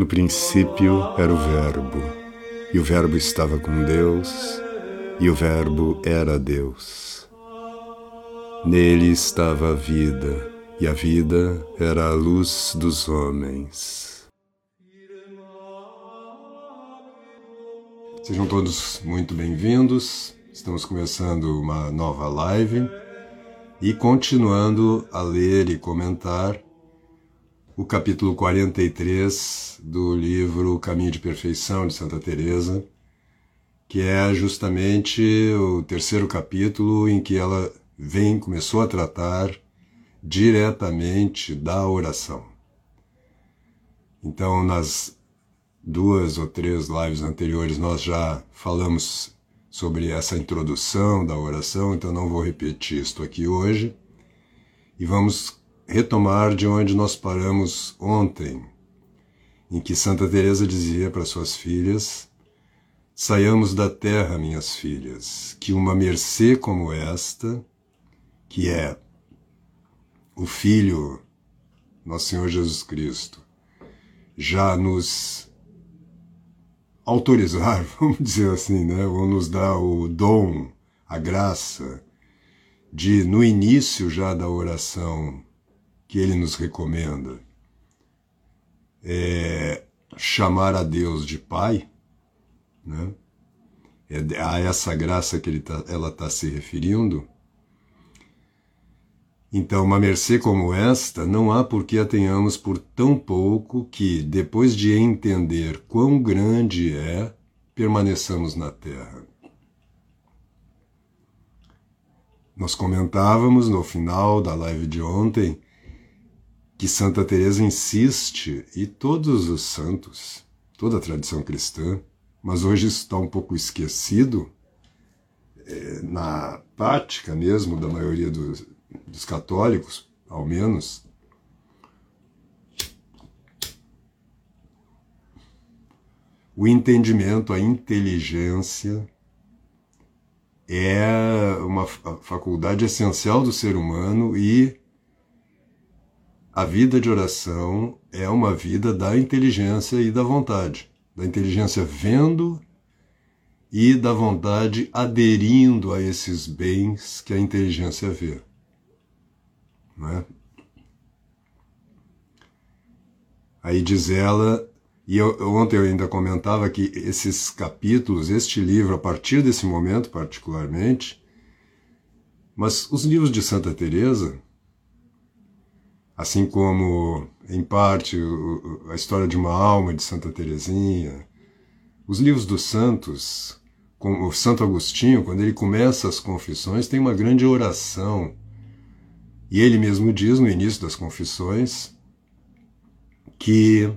No princípio era o Verbo, e o Verbo estava com Deus, e o Verbo era Deus. Nele estava a vida, e a vida era a luz dos homens. Sejam todos muito bem-vindos. Estamos começando uma nova live e continuando a ler e comentar o capítulo 43 do livro Caminho de Perfeição de Santa Teresa, que é justamente o terceiro capítulo em que ela vem começou a tratar diretamente da oração. Então, nas duas ou três lives anteriores nós já falamos sobre essa introdução da oração, então não vou repetir isto aqui hoje. E vamos retomar de onde nós paramos ontem, em que Santa Teresa dizia para suas filhas: Saiamos da terra, minhas filhas, que uma mercê como esta, que é o Filho, nosso Senhor Jesus Cristo, já nos autorizar, vamos dizer assim, né? ou nos dar o dom, a graça de, no início já da oração, que ele nos recomenda é chamar a Deus de Pai, né? é a essa graça que ele tá, ela está se referindo. Então, uma mercê como esta, não há por que a tenhamos por tão pouco que, depois de entender quão grande é, permaneçamos na terra. Nós comentávamos no final da live de ontem que Santa Teresa insiste e todos os santos, toda a tradição cristã, mas hoje isso está um pouco esquecido é, na prática mesmo da maioria dos, dos católicos, ao menos. O entendimento, a inteligência é uma faculdade essencial do ser humano e a vida de oração é uma vida da inteligência e da vontade. Da inteligência vendo e da vontade aderindo a esses bens que a inteligência vê. Não é? Aí diz ela, e eu, ontem eu ainda comentava que esses capítulos, este livro, a partir desse momento particularmente, mas os livros de Santa Teresa assim como, em parte, a história de uma alma de Santa Teresinha. Os livros dos santos, como o Santo Agostinho, quando ele começa as confissões, tem uma grande oração. E ele mesmo diz no início das confissões que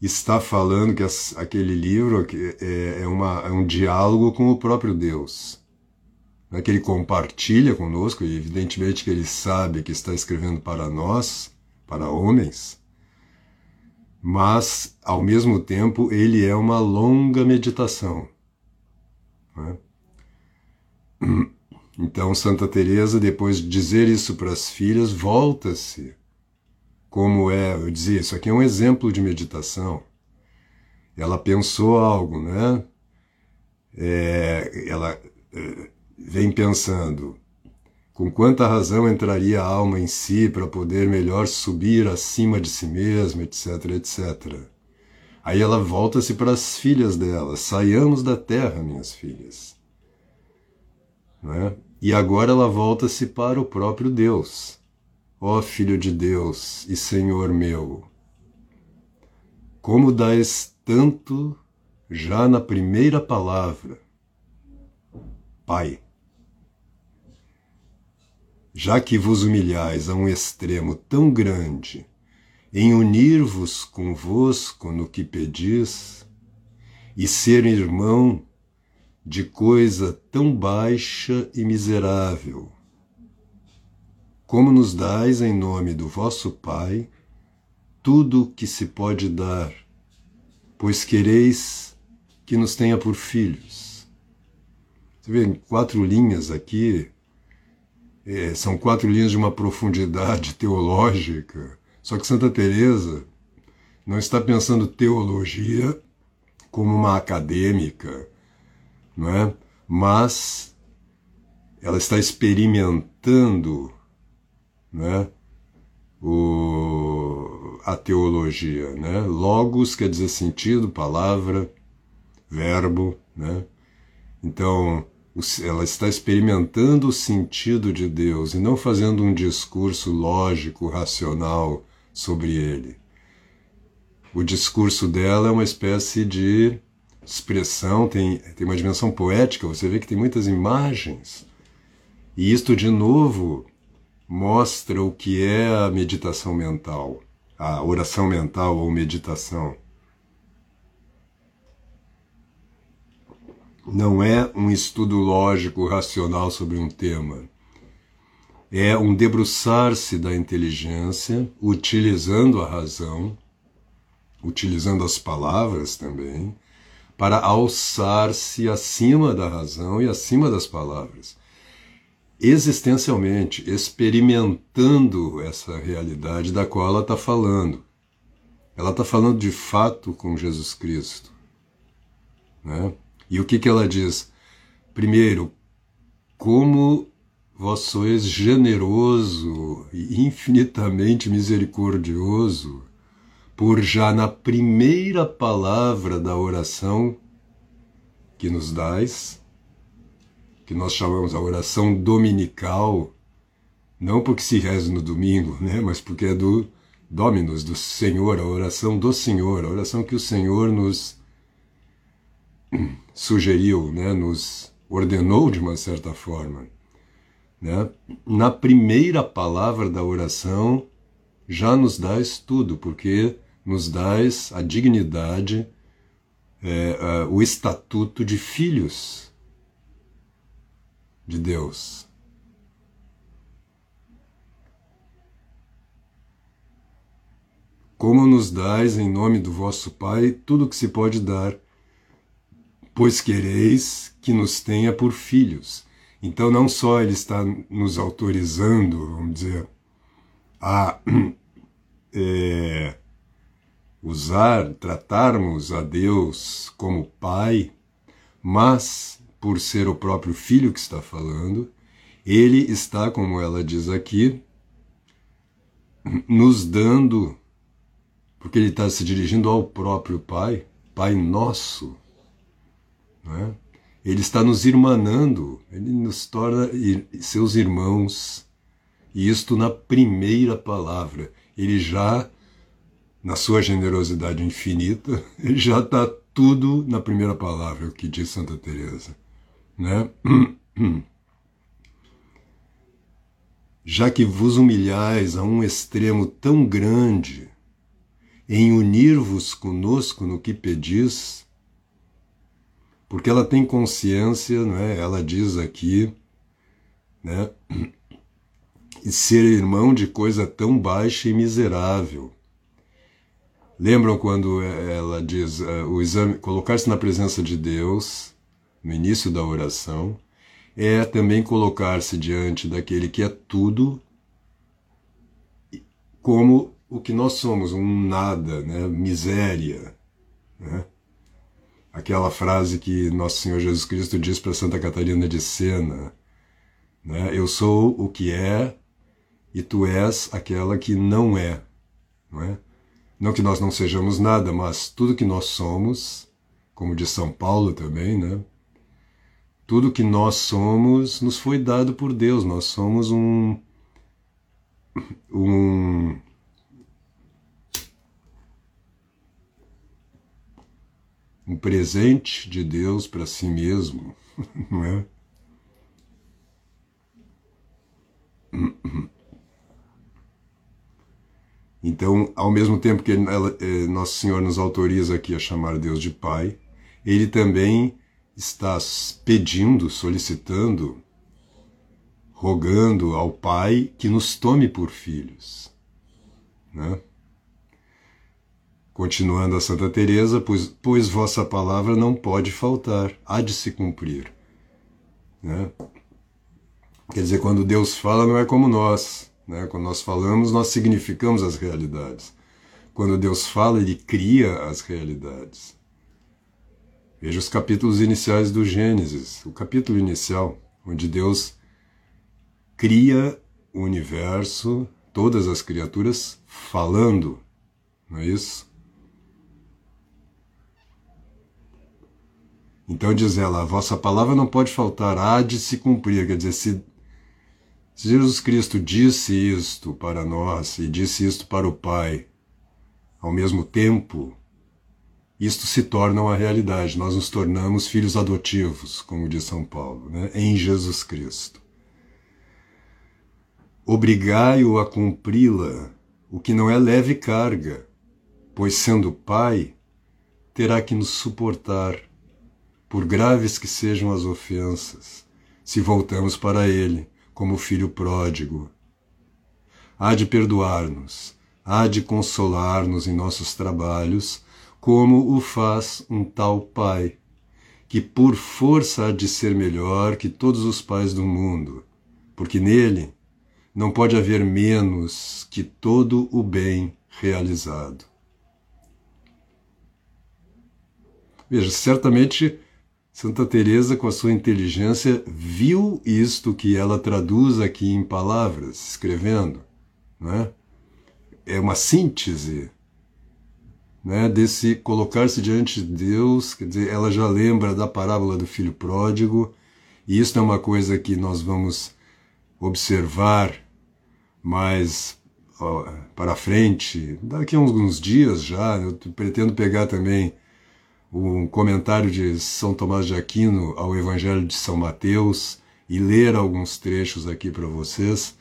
está falando que aquele livro é, é, uma, é um diálogo com o próprio Deus né, que ele compartilha conosco, e evidentemente que ele sabe que está escrevendo para nós, para homens, mas ao mesmo tempo ele é uma longa meditação. Né? Então Santa Teresa, depois de dizer isso para as filhas, volta-se. Como é, eu dizia, isso aqui é um exemplo de meditação. Ela pensou algo, né? É, ela é, vem pensando com quanta razão entraria a alma em si para poder melhor subir acima de si mesma, etc, etc. Aí ela volta-se para as filhas dela: saiamos da terra, minhas filhas. É? E agora ela volta-se para o próprio Deus. Ó Filho de Deus e Senhor meu, como dás tanto já na primeira palavra, Pai já que vos humilhais a um extremo tão grande, em unir-vos convosco no que pedis, e ser irmão de coisa tão baixa e miserável, como nos dais em nome do vosso Pai tudo o que se pode dar, pois quereis que nos tenha por filhos. Você vê quatro linhas aqui é, são quatro linhas de uma profundidade teológica. Só que Santa Teresa não está pensando teologia como uma acadêmica, não é? Mas ela está experimentando, né? O, a teologia, né? Logos quer dizer sentido, palavra, verbo, né? Então, ela está experimentando o sentido de Deus e não fazendo um discurso lógico, racional sobre ele. O discurso dela é uma espécie de expressão, tem, tem uma dimensão poética, você vê que tem muitas imagens. E isto, de novo, mostra o que é a meditação mental, a oração mental ou meditação. Não é um estudo lógico, racional sobre um tema. É um debruçar-se da inteligência, utilizando a razão, utilizando as palavras também, para alçar-se acima da razão e acima das palavras. Existencialmente, experimentando essa realidade da qual ela está falando. Ela está falando de fato com Jesus Cristo. Né? E o que, que ela diz? Primeiro, como vós sois generoso e infinitamente misericordioso, por já na primeira palavra da oração que nos dais, que nós chamamos a oração dominical, não porque se reza no domingo, né, mas porque é do Dominus, do Senhor, a oração do Senhor, a oração que o Senhor nos sugeriu, né, nos ordenou de uma certa forma. Né? Na primeira palavra da oração, já nos dás tudo, porque nos dás a dignidade, é, o estatuto de filhos de Deus. Como nos dais, em nome do vosso Pai, tudo que se pode dar pois quereis que nos tenha por filhos. Então, não só ele está nos autorizando, vamos dizer, a é, usar, tratarmos a Deus como Pai, mas, por ser o próprio Filho que está falando, ele está, como ela diz aqui, nos dando, porque ele está se dirigindo ao próprio Pai, Pai Nosso é? Ele está nos irmanando, ele nos torna seus irmãos. E isto na primeira palavra. Ele já, na sua generosidade infinita, ele já está tudo na primeira palavra, o que diz Santa Teresa. Né? Já que vos humilhais a um extremo tão grande em unir-vos conosco no que pedis, porque ela tem consciência, né? ela diz aqui, né? e ser irmão de coisa tão baixa e miserável. Lembram quando ela diz uh, o exame, colocar-se na presença de Deus no início da oração é também colocar-se diante daquele que é tudo como o que nós somos, um nada, né? miséria. Né? Aquela frase que Nosso Senhor Jesus Cristo diz para Santa Catarina de Sena, né? Eu sou o que é e tu és aquela que não é, não é? Não que nós não sejamos nada, mas tudo que nós somos, como diz São Paulo também, né? Tudo que nós somos nos foi dado por Deus. Nós somos um um um presente de Deus para si mesmo, não é? Então, ao mesmo tempo que eh, Nosso Senhor nos autoriza aqui a chamar Deus de Pai, Ele também está pedindo, solicitando, rogando ao Pai que nos tome por filhos. Né? Continuando a Santa Teresa, pois, pois vossa palavra não pode faltar, há de se cumprir. Né? Quer dizer, quando Deus fala, não é como nós. Né? Quando nós falamos, nós significamos as realidades. quando Deus fala, ele cria as realidades. Veja os capítulos iniciais do Gênesis, o capítulo inicial, onde Deus cria o universo, todas as criaturas, falando, não é isso? Então diz ela: a vossa palavra não pode faltar, há de se cumprir. Quer dizer, se, Jesus Cristo disse isto para nós e disse isto para o Pai, ao mesmo tempo, isto se torna uma realidade. Nós nos tornamos filhos adotivos, como diz São Paulo, né? em Jesus Cristo. Obrigai-o a cumpri-la, o que não é leve carga, pois sendo Pai, terá que nos suportar por graves que sejam as ofensas, se voltamos para Ele, como filho pródigo. Há de perdoar-nos, há de consolar-nos em nossos trabalhos, como o faz um tal Pai, que por força há de ser melhor que todos os pais do mundo, porque nele não pode haver menos que todo o bem realizado. Veja, certamente Santa Teresa, com a sua inteligência, viu isto que ela traduz aqui em palavras, escrevendo, é? É uma síntese né, desse colocar-se diante de Deus, quer dizer, ela já lembra da parábola do filho pródigo, e isso é uma coisa que nós vamos observar mais ó, para frente, daqui a alguns dias já, eu pretendo pegar também um comentário de São Tomás de Aquino ao Evangelho de São Mateus e ler alguns trechos aqui para vocês.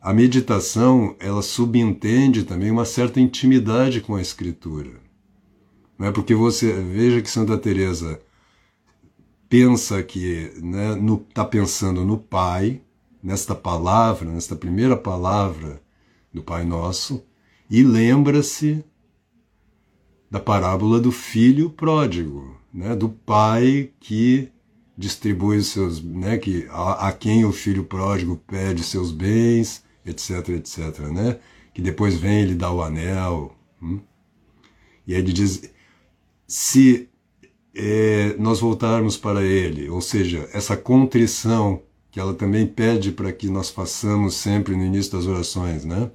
A meditação, ela subentende também uma certa intimidade com a escritura. Não é porque você veja que Santa Teresa pensa que né, está pensando no Pai, nesta palavra, nesta primeira palavra do Pai Nosso, e lembra-se da parábola do filho pródigo, né, do pai que distribui os seus, né, que a, a, quem o filho pródigo pede seus bens, etc, etc, né, que depois vem ele dá o anel, hum? e ele diz, se é, nós voltarmos para ele, ou seja, essa contrição que ela também pede para que nós façamos sempre no início das orações, né,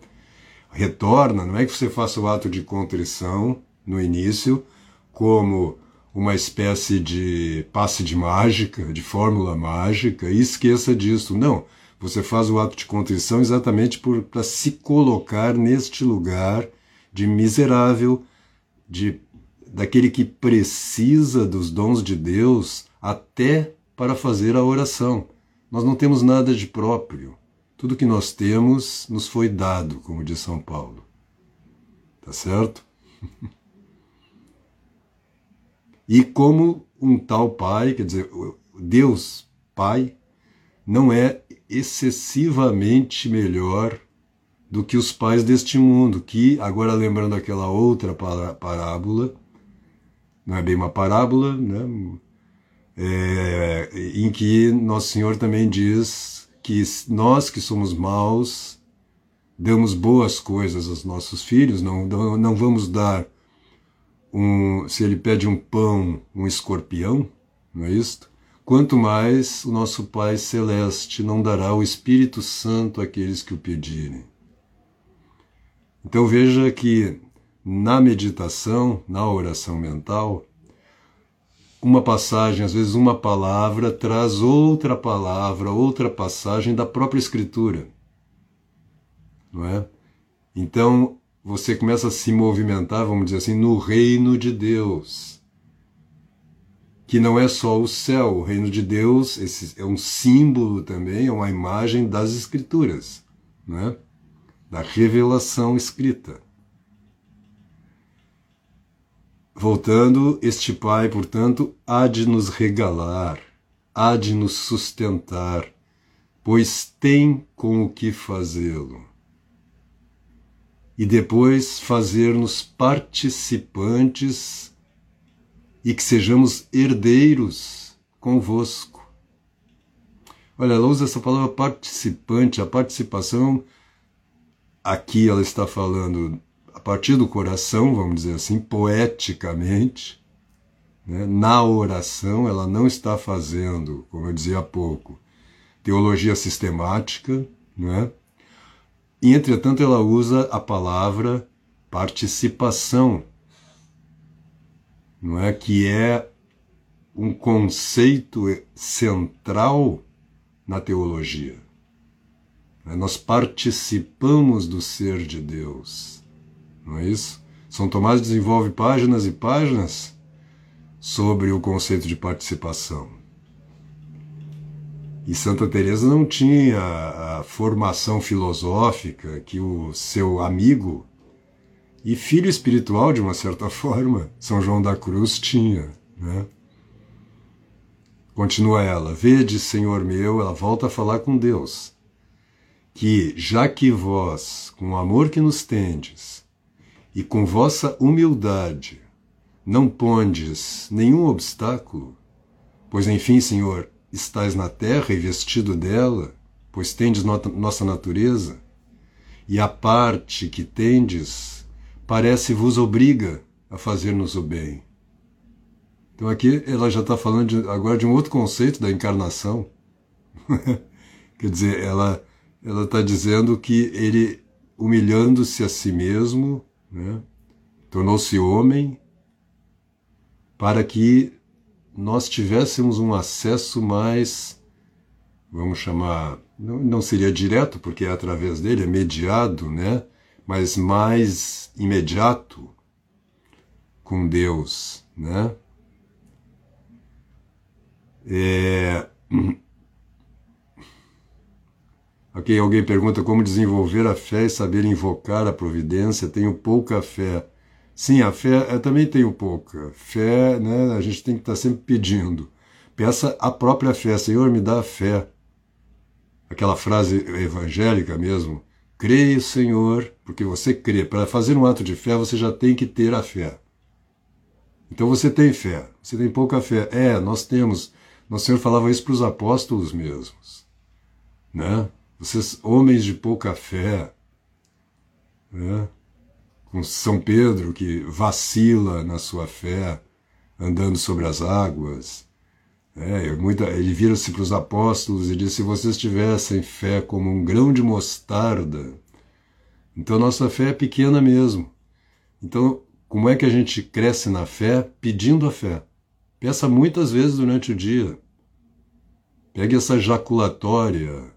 retorna, não é que você faça o ato de contrição no início como uma espécie de passe de mágica, de fórmula mágica, e esqueça disso. Não, você faz o ato de contrição exatamente para se colocar neste lugar de miserável, de daquele que precisa dos dons de Deus até para fazer a oração. Nós não temos nada de próprio. Tudo que nós temos nos foi dado, como diz São Paulo. Tá certo? E como um tal pai, quer dizer, Deus Pai, não é excessivamente melhor do que os pais deste mundo, que, agora lembrando aquela outra parábola, não é bem uma parábola, né? É, em que Nosso Senhor também diz que nós que somos maus damos boas coisas aos nossos filhos, não, não vamos dar um, se ele pede um pão, um escorpião, não é isto? Quanto mais o nosso Pai Celeste não dará o Espírito Santo àqueles que o pedirem. Então veja que na meditação, na oração mental, uma passagem, às vezes uma palavra, traz outra palavra, outra passagem da própria Escritura. Não é? Então, você começa a se movimentar, vamos dizer assim, no reino de Deus. Que não é só o céu, o reino de Deus esse é um símbolo também, é uma imagem das Escrituras, né? da revelação escrita. Voltando, este Pai, portanto, há de nos regalar, há de nos sustentar, pois tem com o que fazê-lo e depois fazer-nos participantes e que sejamos herdeiros convosco. Olha, ela usa essa palavra participante, a participação, aqui ela está falando a partir do coração, vamos dizer assim, poeticamente, né, na oração, ela não está fazendo, como eu dizia há pouco, teologia sistemática, né? E entretanto ela usa a palavra participação, não é que é um conceito central na teologia. Né? Nós participamos do ser de Deus, não é isso? São Tomás desenvolve páginas e páginas sobre o conceito de participação. E Santa Teresa não tinha a formação filosófica que o seu amigo e filho espiritual de uma certa forma, São João da Cruz tinha, né? Continua ela, vede, Senhor meu, ela volta a falar com Deus, que já que vós, com o amor que nos tendes, e com vossa humildade, não pondes nenhum obstáculo, pois enfim, Senhor, estais na terra e vestido dela, pois tendes no nossa natureza, e a parte que tendes parece vos obriga a fazer-nos o bem. Então aqui ela já está falando de, agora de um outro conceito da encarnação. Quer dizer, ela ela está dizendo que ele, humilhando-se a si mesmo, né, tornou-se homem para que nós tivéssemos um acesso mais, vamos chamar, não, não seria direto, porque é através dele, é mediado, né? mas mais imediato com Deus, né? É... Ok, alguém pergunta como desenvolver a fé e saber invocar a providência. Tenho pouca fé. Sim, a fé, eu também tenho pouca. Fé, né, a gente tem que estar sempre pedindo. Peça a própria fé, Senhor, me dá a fé. Aquela frase evangélica mesmo. Creia, Senhor, porque você crê. Para fazer um ato de fé, você já tem que ter a fé. Então você tem fé, você tem pouca fé. É, nós temos. Nosso Senhor falava isso para os apóstolos mesmos. Né? Vocês, homens de pouca fé. Né? Com São Pedro que vacila na sua fé, andando sobre as águas. É, muita, ele vira-se para os apóstolos e disse: Se vocês tivessem fé como um grão de mostarda, então nossa fé é pequena mesmo. Então, como é que a gente cresce na fé? Pedindo a fé. Peça muitas vezes durante o dia. Pegue essa jaculatória.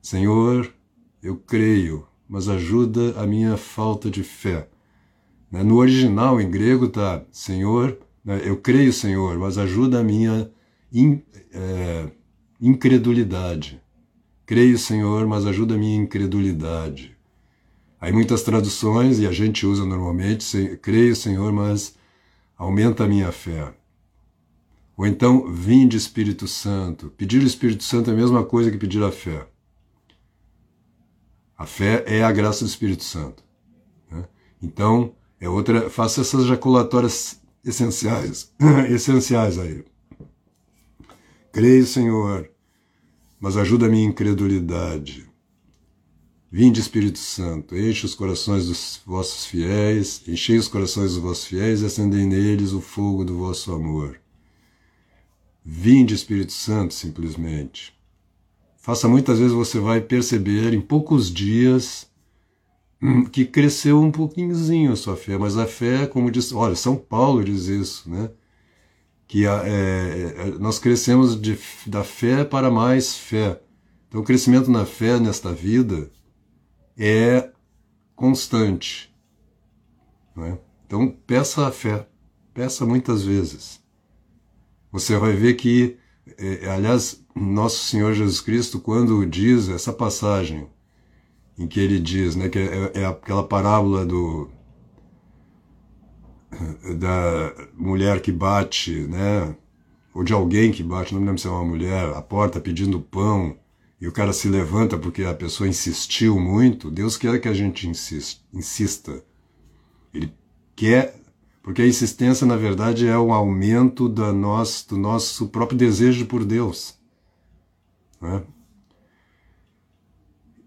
Senhor, eu creio, mas ajuda a minha falta de fé. Né? No original, em grego, está Senhor, né? eu creio, Senhor, mas ajuda a minha in, é, incredulidade. Creio, Senhor, mas ajuda a minha incredulidade. Aí muitas traduções, e a gente usa normalmente, creio, Senhor, mas aumenta a minha fé. Ou então, vinde Espírito Santo. Pedir o Espírito Santo é a mesma coisa que pedir a fé. A fé é a graça do Espírito Santo. Né? Então, é outra. Faça essas jaculatórias essenciais, essenciais aí. Creio, Senhor, mas ajuda a minha incredulidade. Vinde, Espírito Santo, enche os corações dos vossos fiéis, enchei os corações dos vossos fiéis e acendei neles o fogo do vosso amor. Vinde, Espírito Santo, simplesmente. Faça muitas vezes você vai perceber em poucos dias hum, que cresceu um pouquinhozinho a sua fé, mas a fé, como diz, olha, São Paulo diz isso, né? Que a, é, é, nós crescemos de, da fé para mais fé. Então, o crescimento na fé nesta vida é constante. É? Então, peça a fé, peça muitas vezes. Você vai ver que, é, aliás, nosso Senhor Jesus Cristo, quando diz essa passagem, em que ele diz, né, que é, é aquela parábola do da mulher que bate, né, ou de alguém que bate, não me lembro se é uma mulher, a porta pedindo pão, e o cara se levanta porque a pessoa insistiu muito, Deus quer que a gente insista. insista. Ele quer, porque a insistência, na verdade, é um aumento da nosso, do nosso próprio desejo por Deus. Né?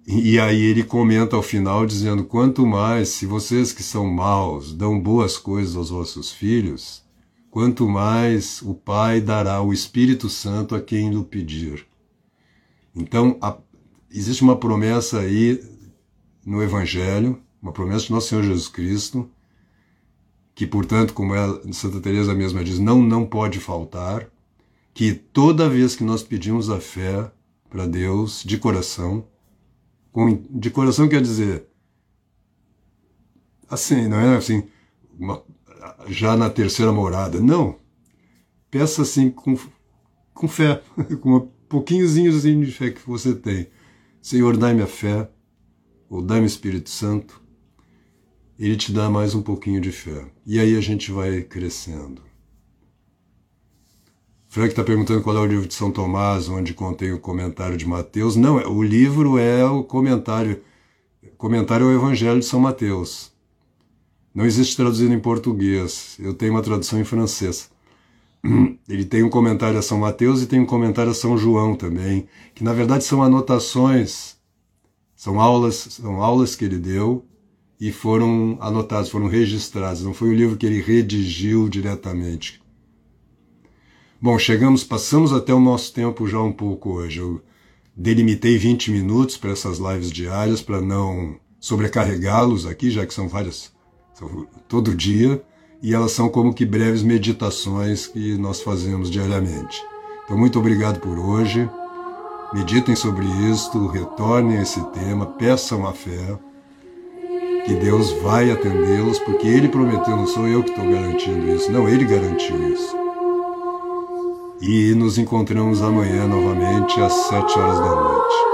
E aí ele comenta ao final dizendo: quanto mais, se vocês que são maus dão boas coisas aos vossos filhos, quanto mais o Pai dará o Espírito Santo a quem lhe pedir. Então, a, existe uma promessa aí no Evangelho, uma promessa de Nosso Senhor Jesus Cristo, que, portanto, como ela, Santa Teresa mesma diz, não não pode faltar, que toda vez que nós pedimos a fé para Deus de coração, com, de coração quer dizer assim, não é assim, uma, já na terceira morada, não. Peça assim com, com fé, com um pouquinhozinho assim de fé que você tem. Senhor, dai-me a fé, ou dai-me o Espírito Santo, ele te dá mais um pouquinho de fé. E aí a gente vai crescendo. Frank está perguntando qual é o livro de São Tomás, onde contém o comentário de Mateus. Não, o livro é o comentário. Comentário ao Evangelho de São Mateus. Não existe traduzido em português. Eu tenho uma tradução em francês. Ele tem um comentário a São Mateus e tem um comentário a São João também, que na verdade são anotações, são aulas, são aulas que ele deu e foram anotados, foram registrados. Não foi um livro que ele redigiu diretamente. Bom, chegamos, passamos até o nosso tempo já um pouco hoje. Eu delimitei 20 minutos para essas lives diárias para não sobrecarregá-los aqui, já que são várias, são todo dia, e elas são como que breves meditações que nós fazemos diariamente. Então, muito obrigado por hoje. Meditem sobre isto, retornem a esse tema, peçam a fé, que Deus vai atendê-los, porque Ele prometeu, não sou eu que estou garantindo isso, não, Ele garantiu isso. E nos encontramos amanhã novamente às sete horas da noite.